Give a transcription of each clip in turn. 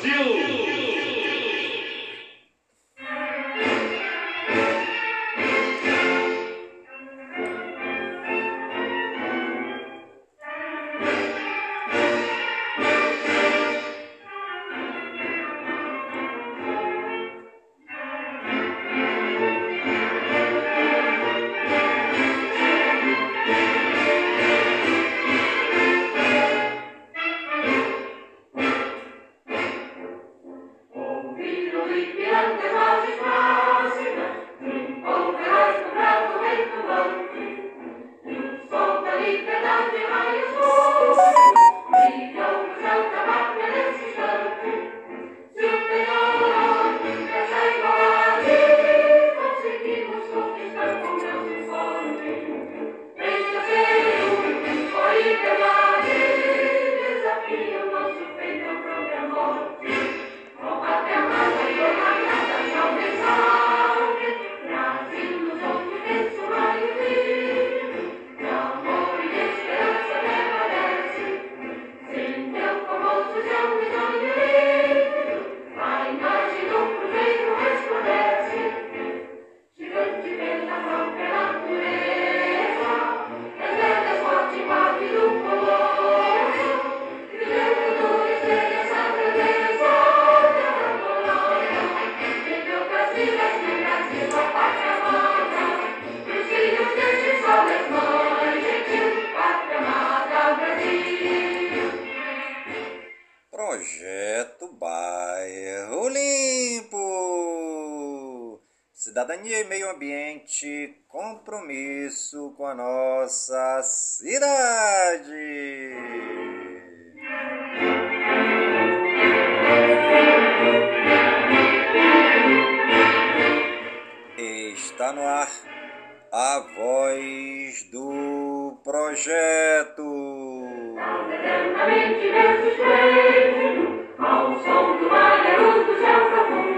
Brasil! Compromisso com a nossa cidade. Está no ar a voz do projeto. Ao som do do céu profundo.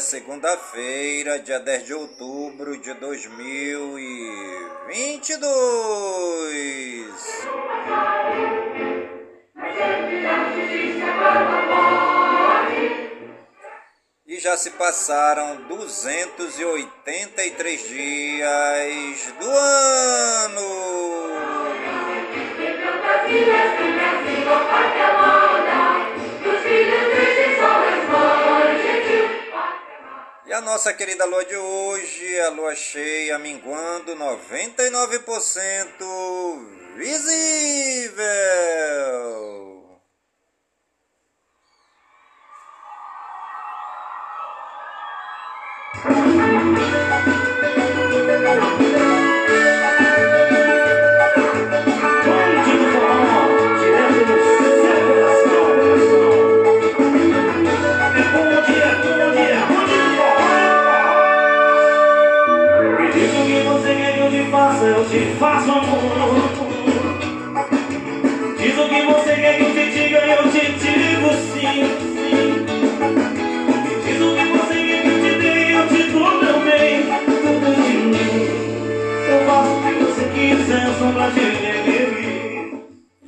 Segunda-feira, dia 10 de outubro de 2022. E já se passaram 283 dias do ano. A nossa querida lua de hoje, a lua cheia minguando 99% visível.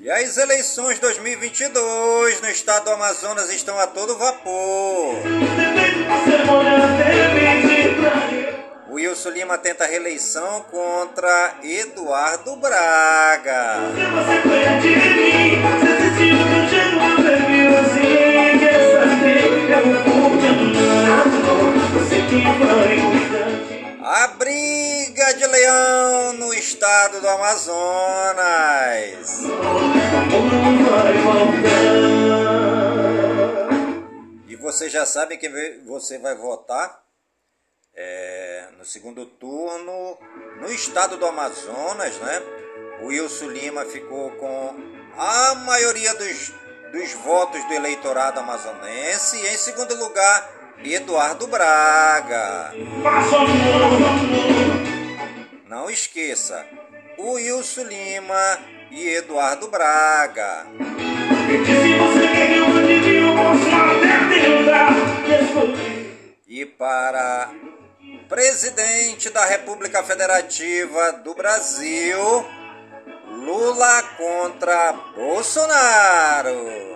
E as eleições 2022 no estado do Amazonas estão a todo vapor. Você Wilson Lima tenta reeleição contra Eduardo Braga. A briga de leão no estado do Amazonas. E você já sabe que você vai votar? É, no segundo turno, no estado do Amazonas, né? O Wilson Lima ficou com a maioria dos dos votos do eleitorado amazonense. E em segundo lugar, Eduardo Braga. Não esqueça, o Wilson Lima e Eduardo Braga. E para presidente da República Federativa do Brasil, Lula contra Bolsonaro.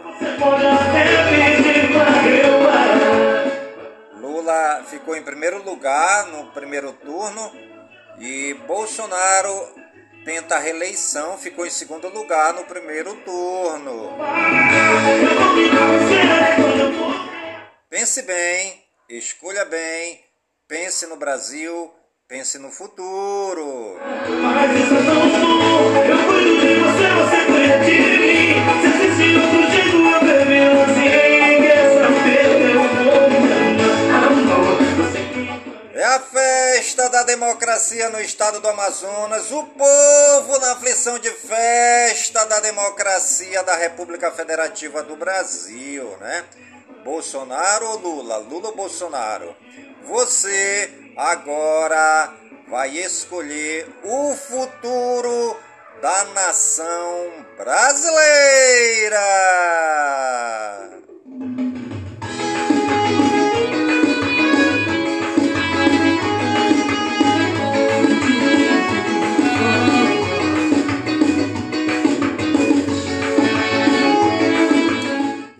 Lula ficou em primeiro lugar no primeiro turno e Bolsonaro tenta a reeleição, ficou em segundo lugar no primeiro turno. Pense bem, escolha bem, pense no Brasil, pense no futuro. Mas isso eu cuido de você, você cuida de mim. Se festa da democracia no estado do Amazonas. O povo na aflição de festa da democracia da República Federativa do Brasil, né? Bolsonaro ou Lula? Lula ou Bolsonaro? Você agora vai escolher o futuro da nação brasileira.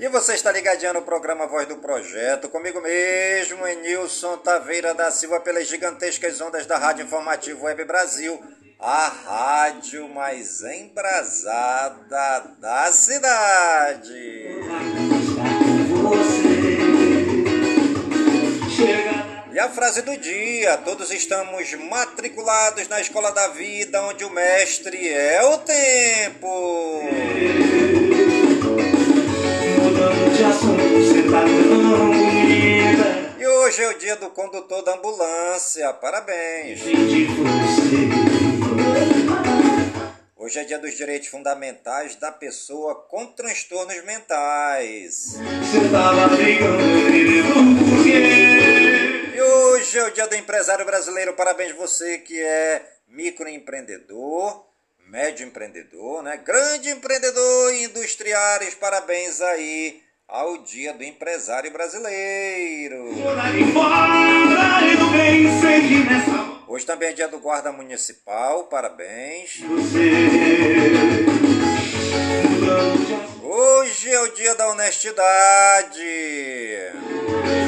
Você está ligadinho no programa Voz do Projeto, comigo mesmo, Enilson Taveira da Silva, pelas gigantescas ondas da Rádio Informativo Web Brasil, a rádio mais embrasada da cidade. E a frase do dia: todos estamos matriculados na escola da vida, onde o mestre é o tempo E hoje é o dia do condutor da ambulância, parabéns. Hoje é dia dos direitos fundamentais da pessoa com transtornos mentais. E hoje é o dia do empresário brasileiro, parabéns você que é microempreendedor médio empreendedor, né? Grande empreendedor e industriários, parabéns aí ao Dia do Empresário Brasileiro. Hoje também é dia do Guarda Municipal, parabéns. Hoje é o dia da honestidade.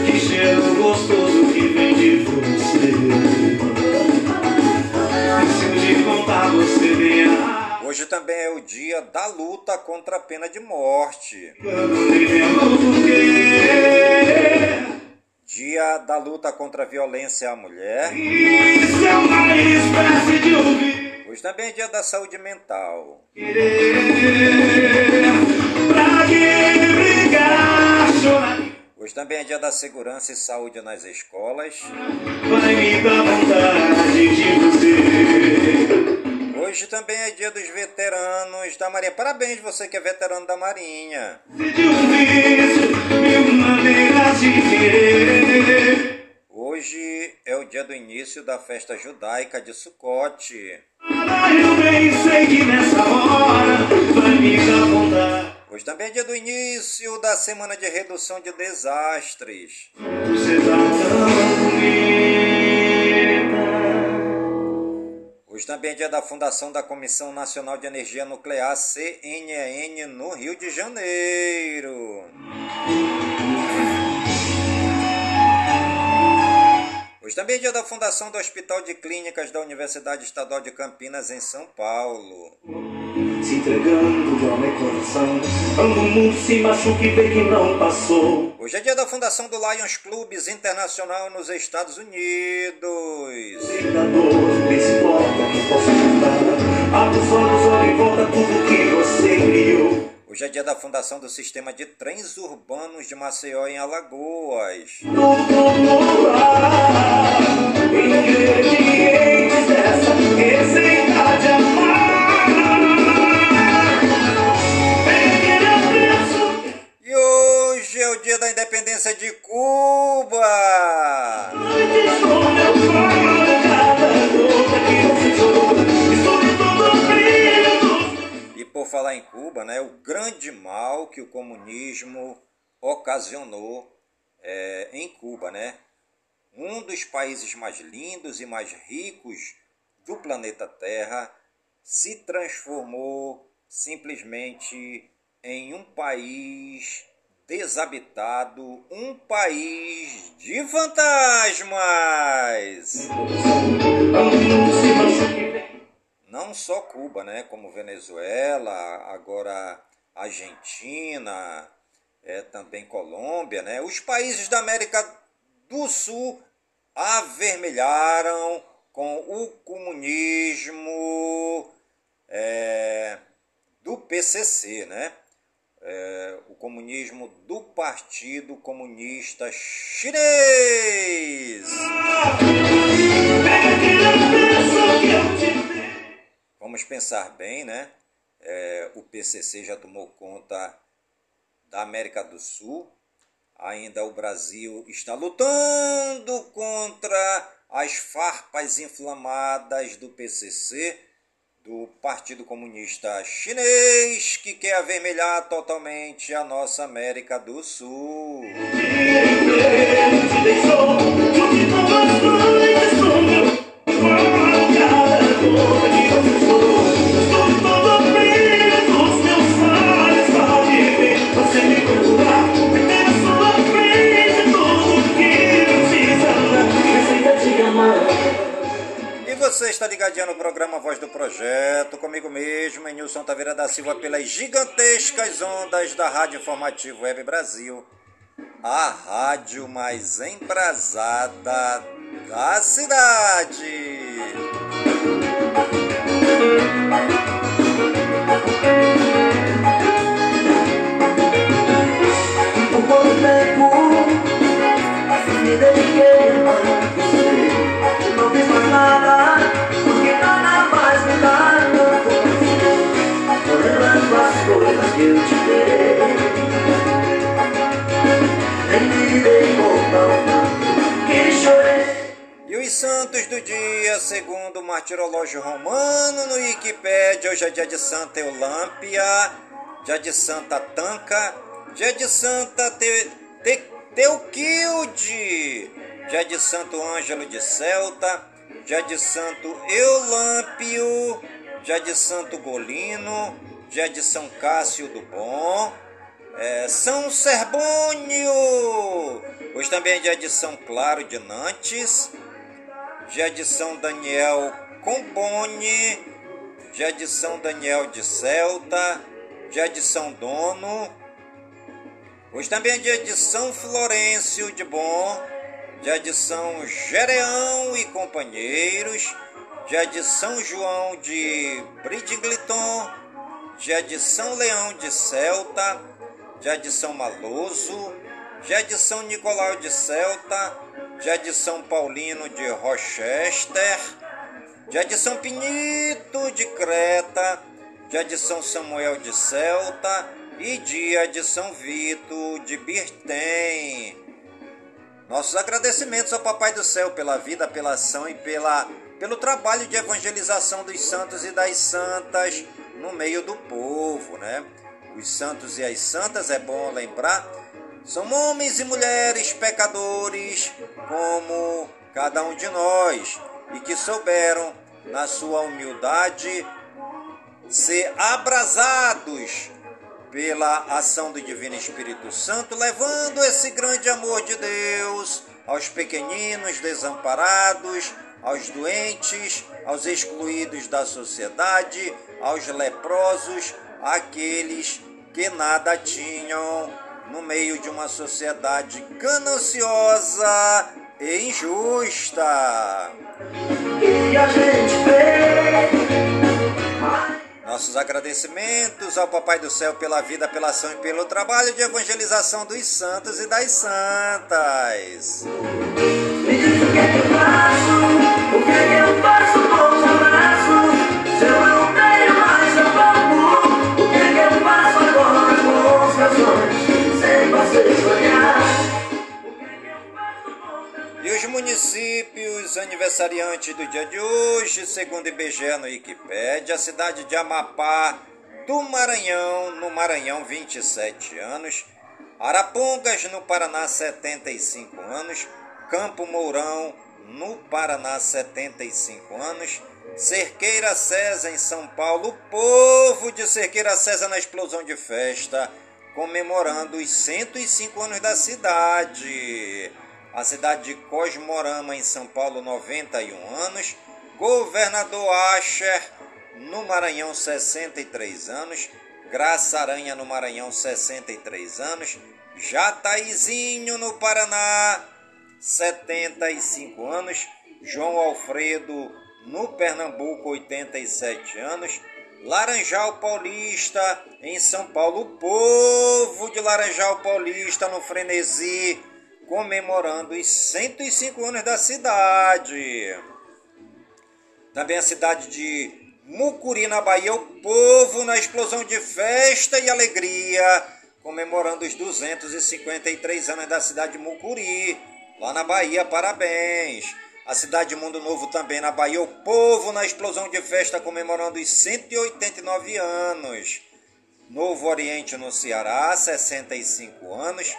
Que cheiro gostoso que vem de você. Hoje também é o dia da luta contra a pena de morte. Dia da luta contra a violência à mulher. Hoje também é dia da saúde mental. Hoje também é dia da segurança e saúde nas escolas. Vai me dar vontade de você. Hoje também é dia dos veteranos da Marinha. Parabéns você que é veterano da Marinha. Hoje é o dia do início da festa judaica de Sucote. Hoje também é dia do início da semana de redução de desastres. Hoje também é dia da fundação da Comissão Nacional de Energia Nuclear, CNEN, no Rio de Janeiro. Hoje também é dia da fundação do Hospital de Clínicas da Universidade Estadual de Campinas, em São Paulo. Se entregando de alma e coração, ando o mundo se machuca e vê que não passou. Hoje é dia da fundação do Lions Clubes Internacional nos Estados Unidos. Deitador, me se importa que posso ajudar. Abre os olhos, olha e volta tudo que você criou. Hoje é dia da fundação do sistema de trens urbanos de Maceió em Alagoas. Ingredientes dessa de Cuba. E por falar em Cuba, né, o grande mal que o comunismo ocasionou é, em Cuba, né? Um dos países mais lindos e mais ricos do planeta Terra se transformou simplesmente em um país desabitado, um país de fantasmas. Não só Cuba, né? Como Venezuela, agora Argentina, é, também Colômbia, né? Os países da América do Sul avermelharam com o comunismo é, do PCC, né? É, o comunismo do Partido Comunista Chinês. Vamos pensar bem, né? É, o PCC já tomou conta da América do Sul. Ainda o Brasil está lutando contra as farpas inflamadas do PCC, do Partido Comunista Chinês, que quer avermelhar totalmente a nossa América do Sul. Você está ligadinho no programa Voz do Projeto, comigo mesmo, em Nilson Taveira da Silva, pelas gigantescas ondas da Rádio Informativo Web Brasil, a rádio mais embrasada da cidade. Por muito tempo me dediquei não fiz mais nada. Eu te dei Nem me dei que chorei. E os santos do dia, segundo o martirológio romano no Wikipédia, hoje é dia de Santa Eulâmpia, dia de Santa Tanca, dia de Santa Te, Te, Teuquilde, dia de Santo Ângelo de Celta, dia de Santo Eulâmpio, dia de Santo Golino, dia de São Cássio do Bom, é, São Serbônio, hoje também é de São Claro de Nantes, de São Daniel Compone, de São Daniel de Celta, de São Dono, hoje também é dia de São Florencio de Bom, de São Gereão e companheiros, de São João de Bridgliton, dia de São Leão de Celta, dia de São Maloso, dia de São Nicolau de Celta, dia de São Paulino de Rochester, dia de São Pinito de Creta, dia de São Samuel de Celta e dia de São Vito de Birtem. Nossos agradecimentos ao Papai do Céu pela vida, pela ação e pela, pelo trabalho de evangelização dos santos e das santas no meio do povo, né? Os santos e as santas, é bom lembrar, são homens e mulheres pecadores como cada um de nós e que souberam, na sua humildade, ser abrasados pela ação do Divino Espírito Santo, levando esse grande amor de Deus aos pequeninos desamparados, aos doentes, aos excluídos da sociedade, aos leprosos, aqueles que nada tinham no meio de uma sociedade gananciosa e injusta. Nossos agradecimentos ao Papai do Céu pela vida, pela ação e pelo trabalho de evangelização dos santos e das santas. Me diz o que é que eu faço, o que é que eu faço os aniversariantes do dia de hoje, segundo IBGE no Wikipédia, a cidade de Amapá, do Maranhão, no Maranhão, 27 anos. Arapongas, no Paraná, 75 anos. Campo Mourão, no Paraná, 75 anos. Cerqueira César, em São Paulo. O povo de Cerqueira César na explosão de festa, comemorando os 105 anos da cidade. A cidade de Cosmorama, em São Paulo, 91 anos. Governador Asher, no Maranhão, 63 anos. Graça Aranha, no Maranhão, 63 anos. Jataizinho, no Paraná, 75 anos. João Alfredo, no Pernambuco, 87 anos. Laranjal Paulista, em São Paulo. O povo de Laranjal Paulista, no Frenesi, comemorando os 105 anos da cidade. Também a cidade de Mucuri, na Bahia, o povo na explosão de festa e alegria, comemorando os 253 anos da cidade de Mucuri, lá na Bahia, parabéns. A cidade de Mundo Novo também na Bahia, o povo na explosão de festa comemorando os 189 anos. Novo Oriente no Ceará, 65 anos.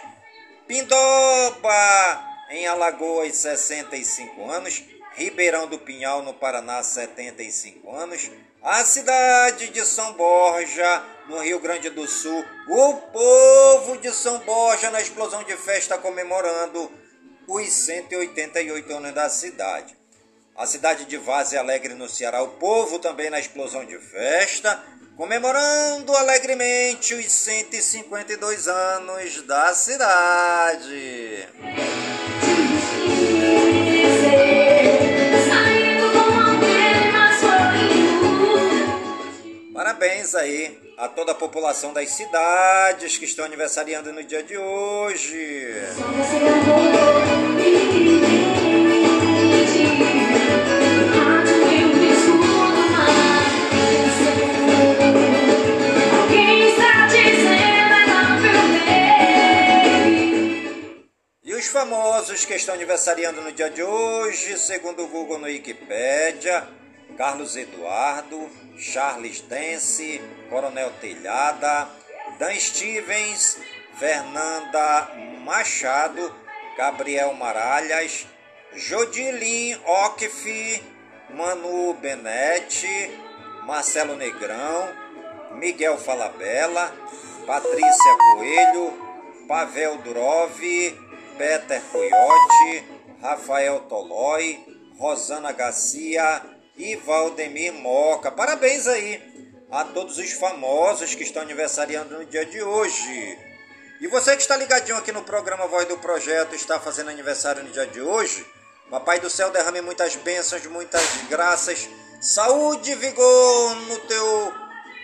Pindoba, em Alagoas, 65 anos. Ribeirão do Pinhal, no Paraná, 75 anos. A cidade de São Borja, no Rio Grande do Sul. O povo de São Borja na explosão de festa comemorando os 188 anos da cidade. A cidade de Vaze Alegre, no Ceará. O povo também na explosão de festa comemorando alegremente os 152 anos da cidade. Parabéns aí a toda a população das cidades que estão aniversariando no dia de hoje. Famosos que estão aniversariando no dia de hoje, segundo o Google no Wikipedia, Carlos Eduardo, Charles Dance, Coronel Telhada, Dan Stevens, Fernanda Machado, Gabriel Maralhas, Jodilin Ocf, Manu Benetti, Marcelo Negrão, Miguel Falabella, Patrícia Coelho, Pavel Durov, Peter Coyote, Rafael Tolói, Rosana Garcia e Valdemir Moca. Parabéns aí a todos os famosos que estão aniversariando no dia de hoje. E você que está ligadinho aqui no programa Voz do Projeto, está fazendo aniversário no dia de hoje, Papai do Céu derrame muitas bênçãos, muitas graças, saúde e vigor no teu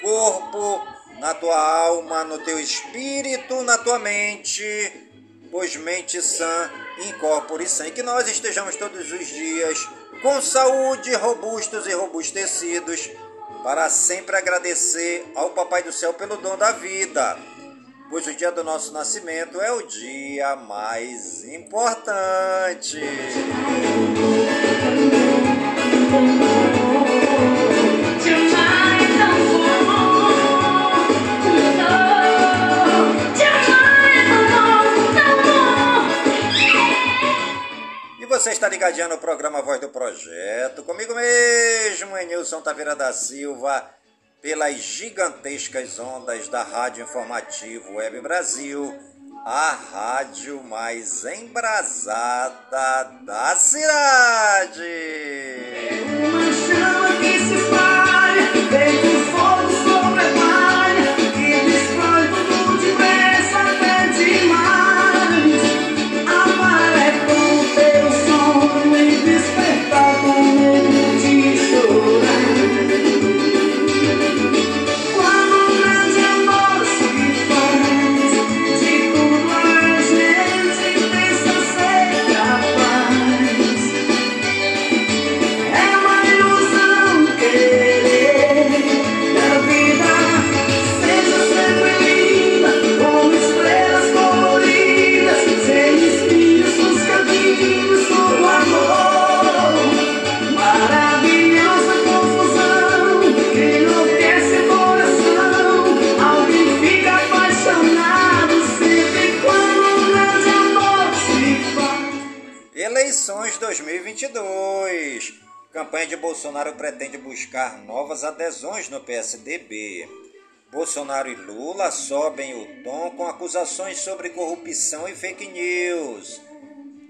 corpo, na tua alma, no teu espírito, na tua mente pois mente sã, incorpore sã, e que nós estejamos todos os dias com saúde, robustos e robustecidos, para sempre agradecer ao Papai do Céu pelo dom da vida, pois o dia do nosso nascimento é o dia mais importante. Você está ligadinho no programa Voz do Projeto, comigo mesmo, Enilson Taveira da Silva, pelas gigantescas ondas da Rádio Informativo Web Brasil, a rádio mais embrasada da cidade. Uma chama que se espalha, PSDB. Bolsonaro e Lula sobem o tom com acusações sobre corrupção e fake news.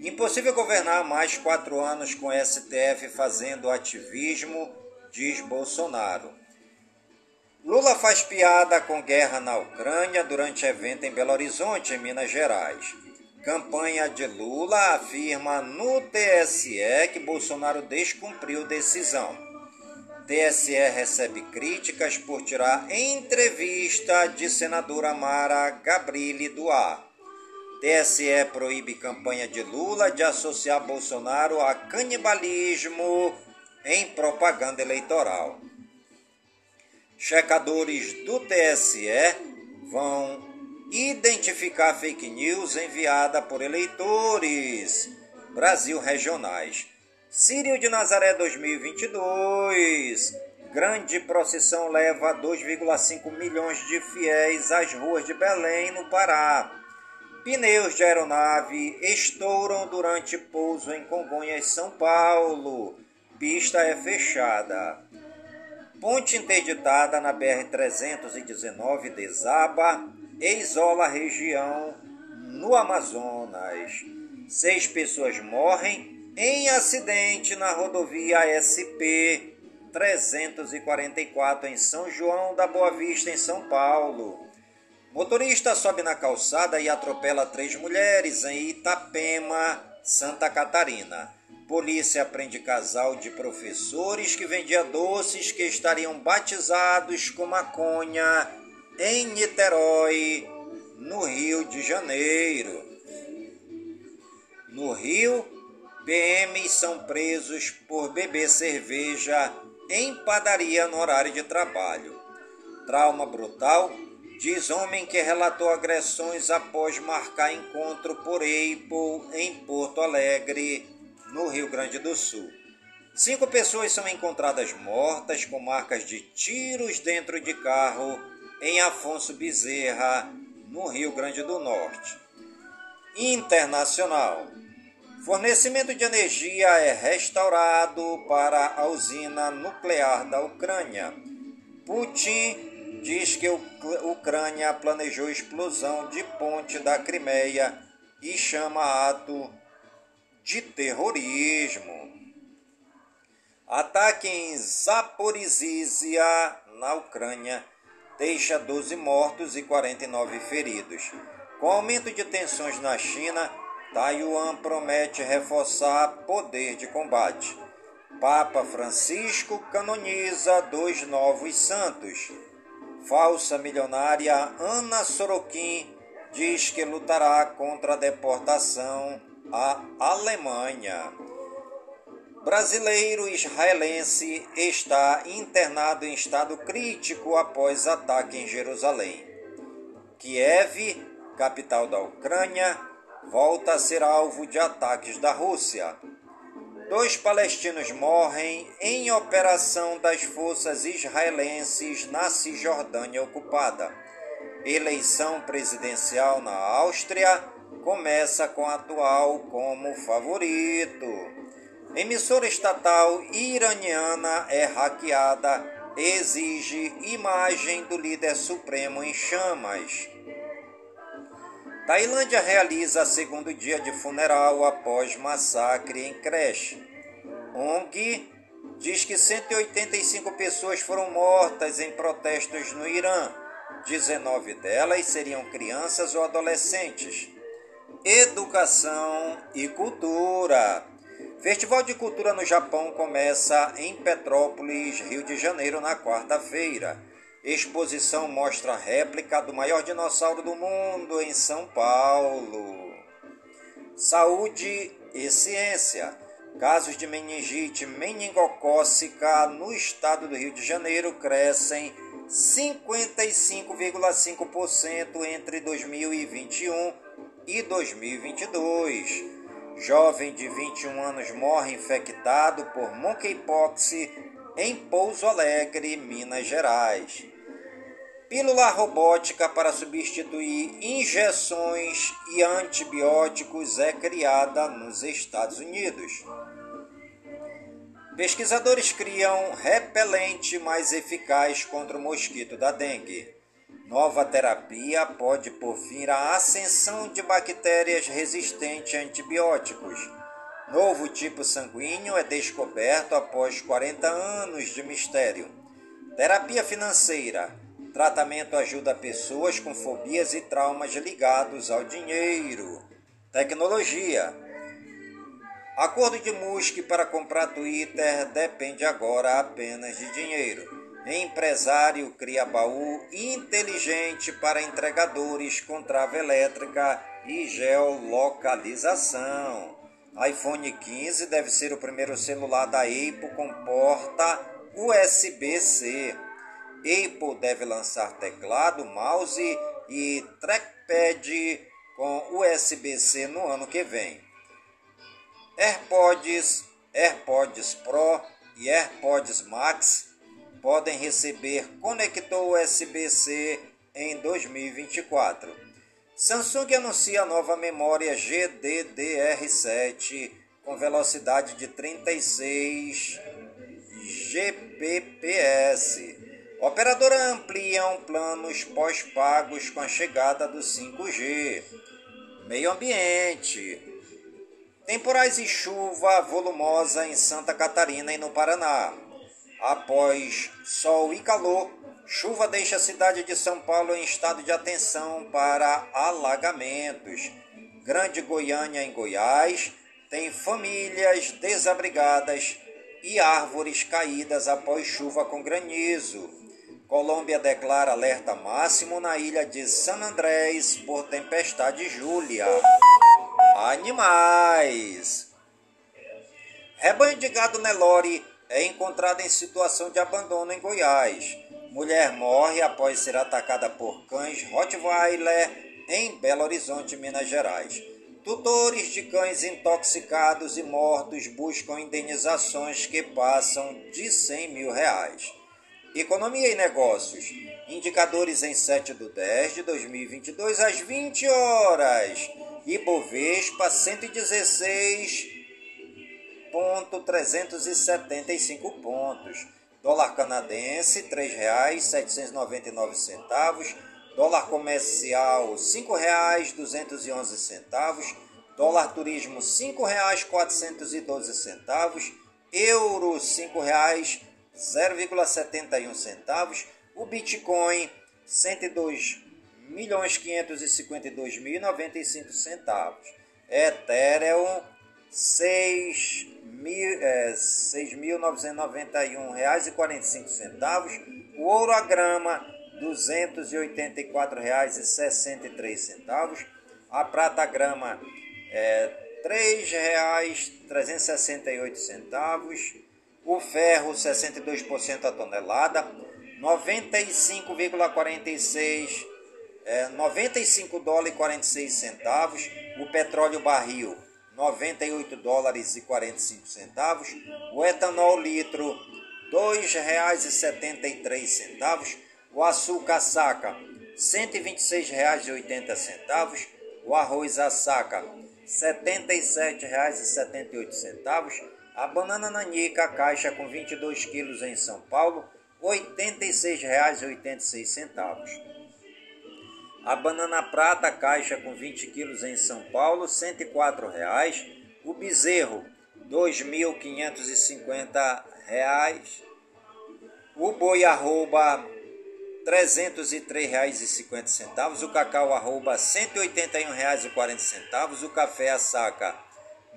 Impossível governar mais quatro anos com STF fazendo ativismo, diz Bolsonaro. Lula faz piada com guerra na Ucrânia durante evento em Belo Horizonte, em Minas Gerais. Campanha de Lula afirma no TSE que Bolsonaro descumpriu decisão. TSE recebe críticas por tirar entrevista de senadora Mara Gabrilli do ar. TSE proíbe campanha de Lula de associar Bolsonaro a canibalismo em propaganda eleitoral. Checadores do TSE vão identificar fake news enviada por eleitores Brasil regionais. Sírio de Nazaré 2022. Grande procissão leva 2,5 milhões de fiéis às ruas de Belém, no Pará. Pneus de aeronave estouram durante pouso em Congonhas, São Paulo. Pista é fechada. Ponte interditada na BR-319 desaba e isola a região no Amazonas. Seis pessoas morrem em acidente na rodovia SP 344 em São João da Boa Vista, em São Paulo. Motorista sobe na calçada e atropela três mulheres em Itapema, Santa Catarina. Polícia prende casal de professores que vendia doces que estariam batizados com maconha em Niterói, no Rio de Janeiro. No Rio, PMs são presos por beber cerveja em padaria no horário de trabalho. Trauma brutal Diz homem que relatou agressões após marcar encontro por Apple em Porto Alegre, no Rio Grande do Sul. Cinco pessoas são encontradas mortas com marcas de tiros dentro de carro em Afonso Bezerra, no Rio Grande do Norte. Internacional. Fornecimento de energia é restaurado para a usina nuclear da Ucrânia. Putin diz que a Ucrânia planejou explosão de ponte da Crimeia e chama ato de terrorismo. Ataque em Zaporizhia, na Ucrânia, deixa 12 mortos e 49 feridos. Com aumento de tensões na China, Taiwan promete reforçar poder de combate. Papa Francisco canoniza dois novos santos falsa milionária Ana Sorokin diz que lutará contra a deportação à Alemanha. Brasileiro israelense está internado em estado crítico após ataque em Jerusalém. Kiev, capital da Ucrânia, volta a ser alvo de ataques da Rússia. Dois palestinos morrem em operação das forças israelenses na Cisjordânia ocupada. Eleição presidencial na Áustria começa com atual como favorito. Emissora estatal iraniana é hackeada, exige imagem do líder supremo em chamas. Tailândia realiza segundo dia de funeral após massacre em creche. ONG diz que 185 pessoas foram mortas em protestos no Irã. 19 delas seriam crianças ou adolescentes. Educação e cultura. Festival de Cultura no Japão começa em Petrópolis, Rio de Janeiro, na quarta-feira. Exposição mostra a réplica do maior dinossauro do mundo em São Paulo. Saúde e ciência. Casos de meningite meningocócica no estado do Rio de Janeiro crescem 55,5% entre 2021 e 2022. Jovem de 21 anos morre infectado por monkeypox em Pouso Alegre, Minas Gerais. Pílula robótica para substituir injeções e antibióticos é criada nos Estados Unidos. Pesquisadores criam repelente mais eficaz contra o mosquito da dengue. Nova terapia pode pôr fim à ascensão de bactérias resistentes a antibióticos. Novo tipo sanguíneo é descoberto após 40 anos de mistério. Terapia financeira. Tratamento ajuda pessoas com fobias e traumas ligados ao dinheiro. Tecnologia. Acordo de Musk para comprar Twitter depende agora apenas de dinheiro. Empresário cria baú inteligente para entregadores com trava elétrica e geolocalização. iPhone 15 deve ser o primeiro celular da Apple com porta USB-C. Apple deve lançar teclado, mouse e trackpad com USB-C no ano que vem. AirPods, AirPods Pro e AirPods Max podem receber conector USB-C em 2024. Samsung anuncia nova memória GDDR7 com velocidade de 36 Gbps. Operadora ampliam planos pós-pagos com a chegada do 5G. Meio ambiente. Temporais e chuva volumosa em Santa Catarina e no Paraná. Após sol e calor, chuva deixa a cidade de São Paulo em estado de atenção para alagamentos. Grande Goiânia em Goiás tem famílias desabrigadas e árvores caídas após chuva com granizo. Colômbia declara alerta máximo na ilha de San Andrés por tempestade Júlia. Animais. Rebanho de gado Nelore é encontrado em situação de abandono em Goiás. Mulher morre após ser atacada por cães Rottweiler em Belo Horizonte, Minas Gerais. Tutores de cães intoxicados e mortos buscam indenizações que passam de 100 mil reais. Economia e negócios. Indicadores em 7 de 10 de 2022 às 20 horas. Ibovespa 116.375 pontos. Dólar canadense R$ 3,799. Dólar comercial R$ 5,211. Dólar turismo R$ 5,412. Euro R$ 0,71 centavos, o Bitcoin 102 milhões 552.095 centavos, Ethereum 6 mil, é, 6.991 reais e 45 centavos, o ouro a grama e 63 centavos, a prata a grama é R$ 3,368 o ferro 62% a tonelada, 95,46 é, 95 dólares e 46 centavos, o petróleo barril 98 dólares e 45 centavos, o etanol litro R$ 2,73, o açúcar saca R$ 126,80, o arroz a saca R$ 77,78, a banana nanica caixa com 22 quilos em São Paulo R$ 86,86. A banana prata, caixa com 20 quilos em São Paulo, R$ 104,00. O bezerro, R$ 2.550. O boi arroba R$ 303,50. O cacau arroba R$ 181,40. O café a saca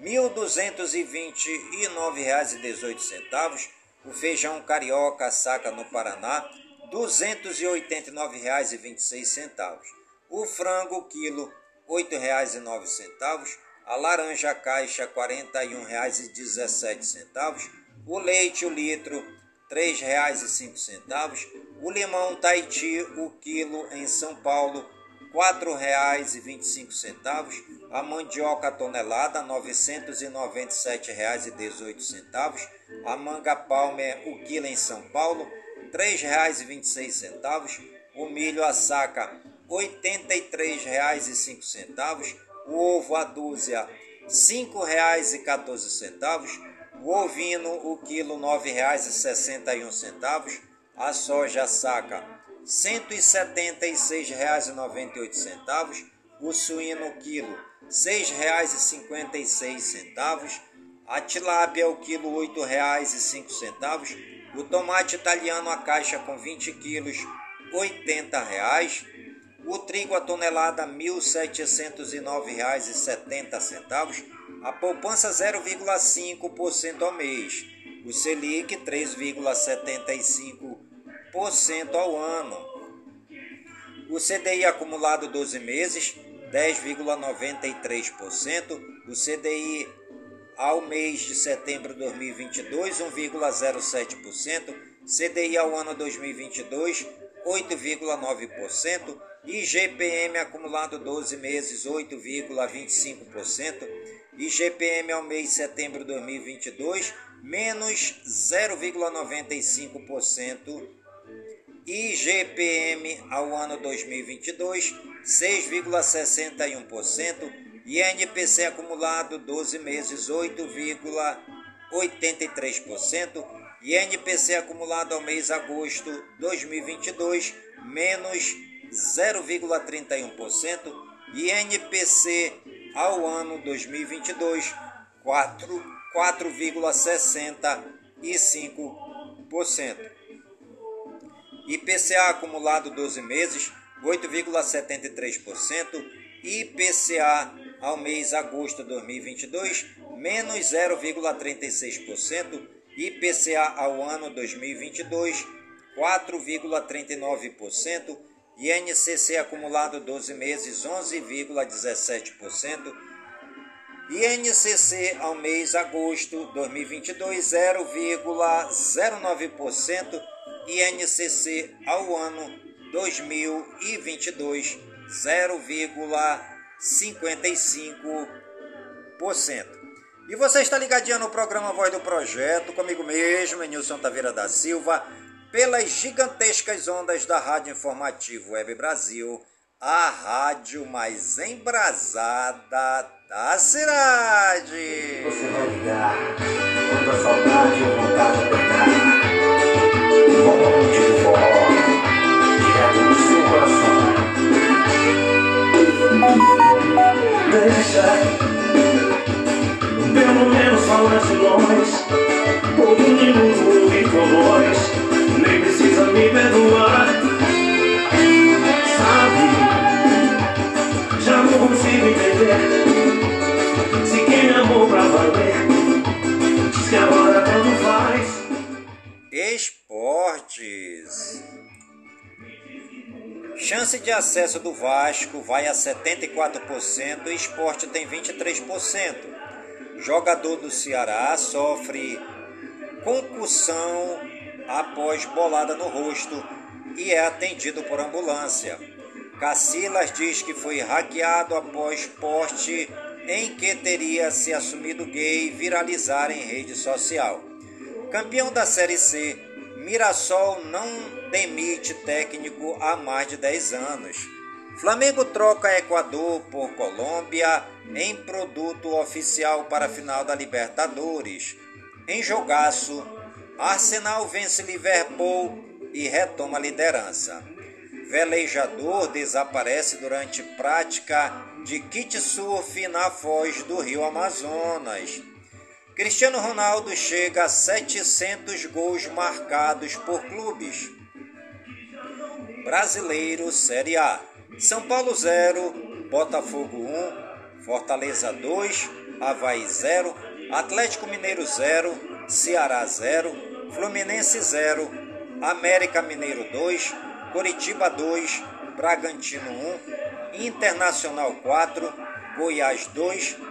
R$ 1.229,18. O feijão carioca saca no Paraná R$ 289,26 o frango quilo R$ 8,09, a laranja caixa R$ 41,17, o leite o litro R$ 3,05, o limão Tahiti o quilo em São Paulo R$ 4,25, a mandioca tonelada R$ 997,18, a manga palmer o quilo em São Paulo R$ 3,26, o milho a saca R$ 83,05, o ovo a dúzia R$ 5,14, O ovino, o quilo R$ 9,61. A soja saca R$ 176,98. O suíno, quilo R$ 6,56. A tilápia, o quilo R$ 8,05. O tomate italiano, a caixa com 20 quilos, 80 reais. O trigo, a tonelada, R$ 1.709,70. A poupança, 0,5% ao mês. O Selic, 3,75% ao ano. O CDI acumulado 12 meses, 10,93%. O CDI ao mês de setembro de 2022, 1,07%. CDI ao ano 2022, 8,9%. IGPM acumulado 12 meses, 8,25%. IGPM ao mês de setembro de 2022, menos 0,95%. IGPM ao ano 2022, 6,61%. INPC acumulado 12 meses, 8,83%. INPC acumulado ao mês agosto 2022, menos 0,31%. INPC ao ano 2022, 4,65%. IPCA acumulado 12 meses, 8,73%. IPCA ao mês agosto de 2022, menos 0,36%. IPCA ao ano 2022, 4,39%. INCC acumulado 12 meses, 11,17%. INCC ao mês agosto 2022, 0,09%. INCC ao ano 2022, 0,55%. E você está ligadinho no programa Voz do Projeto, comigo mesmo, Nilson Taveira da Silva, pelas gigantescas ondas da Rádio Informativo Web Brasil, a rádio mais embrasada da cidade. Você vai ligar quando a saudade ou vontade apertar. Deixa, pelo menos falar de nós. Um minuto e voz, nem precisa me perdoar. Sabe, já não consigo entender. Se quem amou pra valer, Chance de acesso do Vasco vai a 74% e Esporte tem 23%. Jogador do Ceará sofre concussão após bolada no rosto e é atendido por ambulância. Cacilas diz que foi hackeado após poste em que teria se assumido gay viralizar em rede social. Campeão da Série C, Mirassol não demite técnico há mais de 10 anos. Flamengo troca Equador por Colômbia em produto oficial para a final da Libertadores. Em jogaço, Arsenal vence Liverpool e retoma a liderança. Velejador desaparece durante prática de kitesurf na foz do rio Amazonas. Cristiano Ronaldo chega a 700 gols marcados por clubes. Brasileiro Série A. São Paulo 0, Botafogo 1, Fortaleza 2, Havaí 0, Atlético Mineiro 0, Ceará 0, Fluminense 0, América Mineiro 2, Coritiba 2, Bragantino 1, Internacional 4, Goiás 2,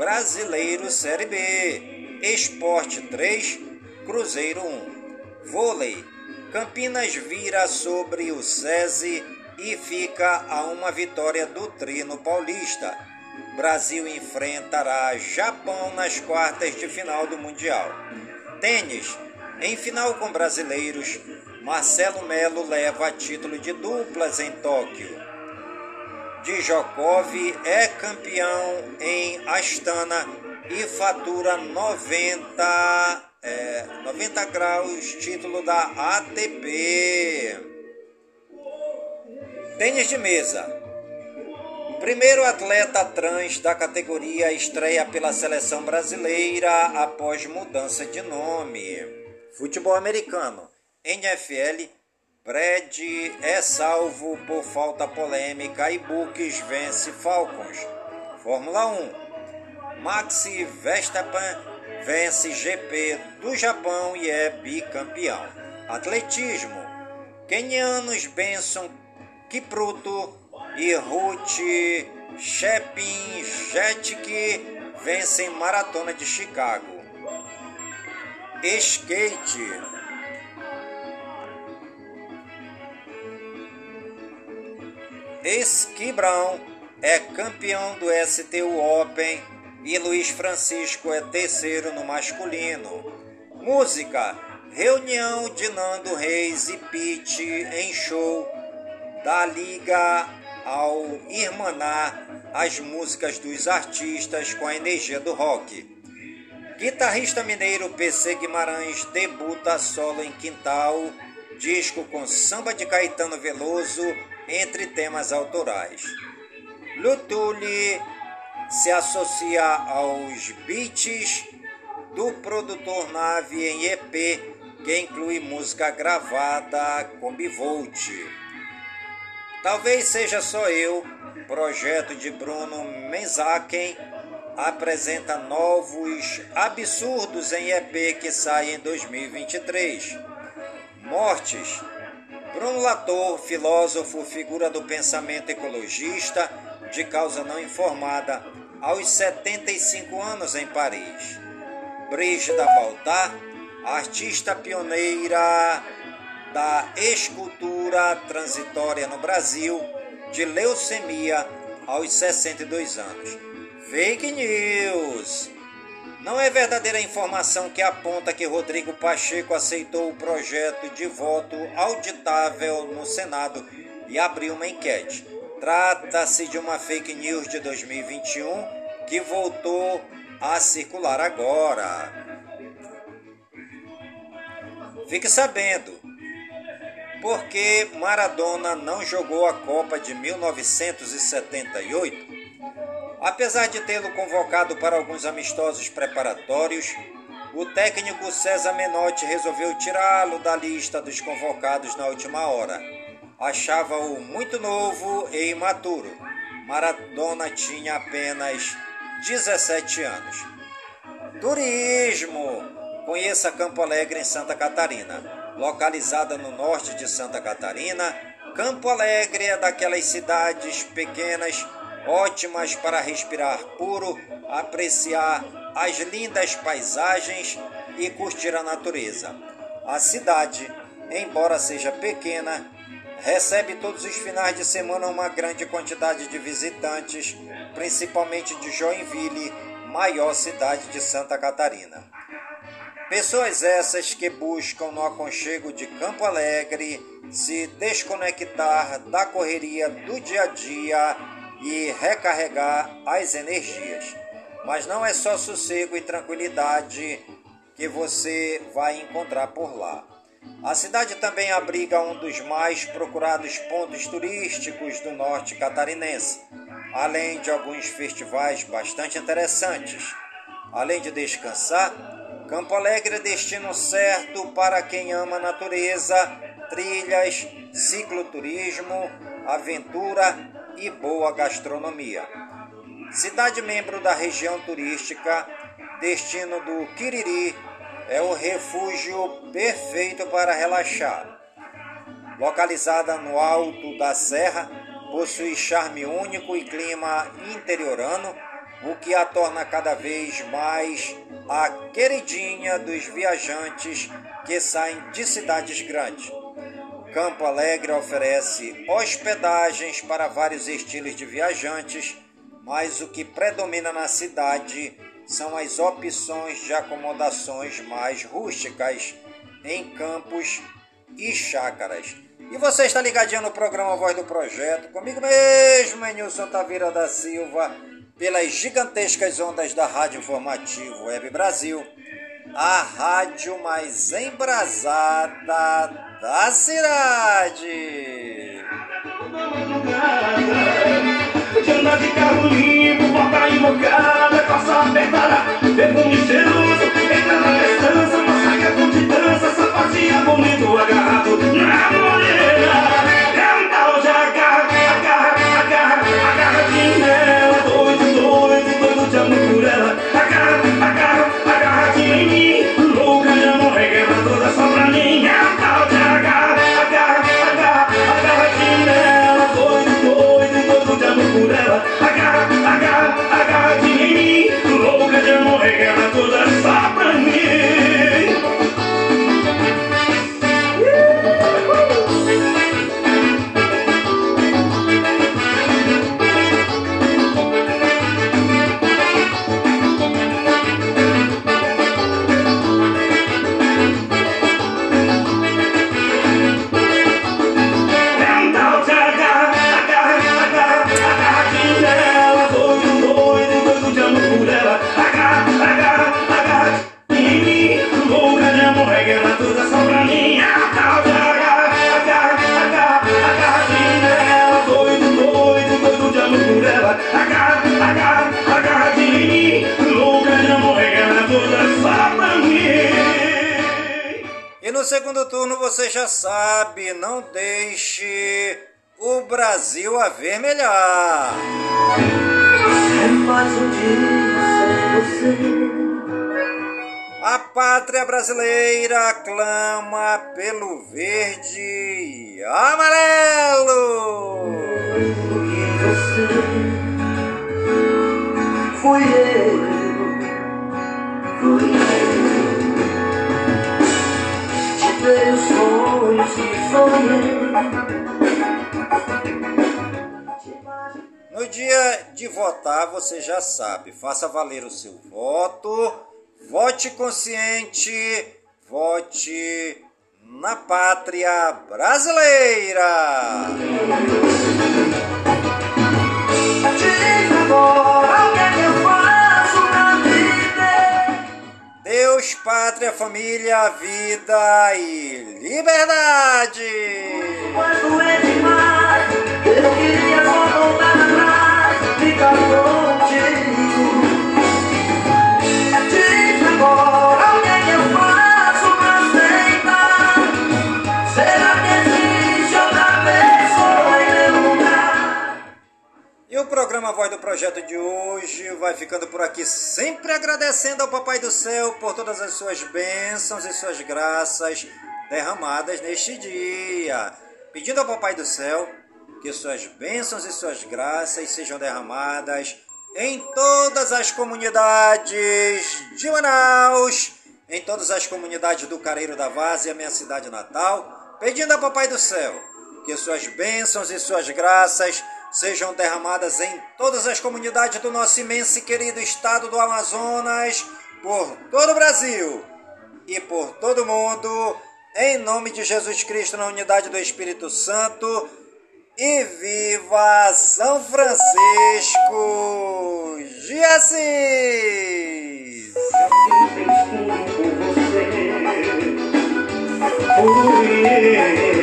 Brasileiro Série B, Esporte 3, Cruzeiro 1. Vôlei, Campinas vira sobre o SESI e fica a uma vitória do Trino Paulista. Brasil enfrentará Japão nas quartas de final do Mundial. Tênis, em final com brasileiros, Marcelo Melo leva título de duplas em Tóquio. Djokov é campeão em Astana e fatura 90, é, 90 graus, título da ATP. Tênis de mesa. Primeiro atleta trans da categoria estreia pela seleção brasileira após mudança de nome. Futebol americano. NFL. Brad é salvo por falta polêmica e Bucks vence Falcons. Fórmula 1. Maxi Verstappen vence GP do Japão e é bicampeão. Atletismo. Kenianos Benson Kipruto e Ruth Shepin Jetic vencem Maratona de Chicago. Skate. Esquibrão é campeão do STU Open e Luiz Francisco é terceiro no masculino. Música: Reunião de Nando Reis e Pete em show da Liga ao irmanar as músicas dos artistas com a energia do rock. Guitarrista mineiro PC Guimarães debuta solo em Quintal, disco com samba de Caetano Veloso entre temas autorais. Lutuli se associa aos beats do produtor Nave em EP, que inclui música gravada com bivolt. Talvez seja só eu, projeto de Bruno Menzaken, apresenta novos absurdos em EP que sai em 2023. Mortes. Bruno Latour, filósofo, figura do pensamento ecologista, de causa não informada, aos 75 anos em Paris. Brígida Baltar, artista pioneira da escultura transitória no Brasil de leucemia aos 62 anos. Fake news! Não é verdadeira informação que aponta que Rodrigo Pacheco aceitou o projeto de voto auditável no Senado e abriu uma enquete. Trata-se de uma fake news de 2021 que voltou a circular agora. Fique sabendo, porque Maradona não jogou a Copa de 1978? Apesar de tê-lo convocado para alguns amistosos preparatórios, o técnico César Menotti resolveu tirá-lo da lista dos convocados na última hora. Achava-o muito novo e imaturo. Maradona tinha apenas 17 anos. Turismo! Conheça Campo Alegre em Santa Catarina localizada no norte de Santa Catarina. Campo Alegre é daquelas cidades pequenas, ótimas para respirar puro, apreciar as lindas paisagens e curtir a natureza. A cidade, embora seja pequena, recebe todos os finais de semana uma grande quantidade de visitantes, principalmente de Joinville, maior cidade de Santa Catarina. Pessoas essas que buscam no aconchego de Campo Alegre se desconectar da correria do dia a dia e recarregar as energias. Mas não é só sossego e tranquilidade que você vai encontrar por lá. A cidade também abriga um dos mais procurados pontos turísticos do norte catarinense, além de alguns festivais bastante interessantes. Além de descansar, Campo Alegre é destino certo para quem ama a natureza, trilhas, cicloturismo, aventura e boa gastronomia. Cidade membro da região turística, destino do Quiriri, é o refúgio perfeito para relaxar. Localizada no alto da serra, possui charme único e clima interiorano o que a torna cada vez mais a queridinha dos viajantes que saem de cidades grandes. Campo Alegre oferece hospedagens para vários estilos de viajantes, mas o que predomina na cidade são as opções de acomodações mais rústicas em campos e chácaras. E você está ligadinho no programa Voz do Projeto, comigo mesmo, Nilson Taveira da Silva pelas gigantescas ondas da Rádio Informativo Web Brasil, a rádio mais embrasada da cidade. De andar de carro limpo, porta invocada, calça apertada, perfume cheiroso, A pátria brasileira clama pelo verde e amarelo. Fui eu, fui eu. Te dei os sonhos que sonhei. No dia de votar, você já sabe, faça valer o seu voto, vote consciente, vote na pátria brasileira. É. Deus, pátria, família, vida e liberdade. É demais. Eu queria só programa Voz do Projeto de hoje vai ficando por aqui, sempre agradecendo ao Papai do Céu por todas as suas bênçãos e suas graças derramadas neste dia. Pedindo ao Papai do Céu que suas bênçãos e suas graças sejam derramadas em todas as comunidades de Manaus, em todas as comunidades do Careiro da Várzea, minha cidade natal, pedindo ao Papai do Céu que suas bênçãos e suas graças sejam derramadas em todas as comunidades do nosso imenso e querido estado do Amazonas, por todo o Brasil e por todo mundo, em nome de Jesus Cristo, na unidade do Espírito Santo. E viva São Francisco de Assis! Fui eu.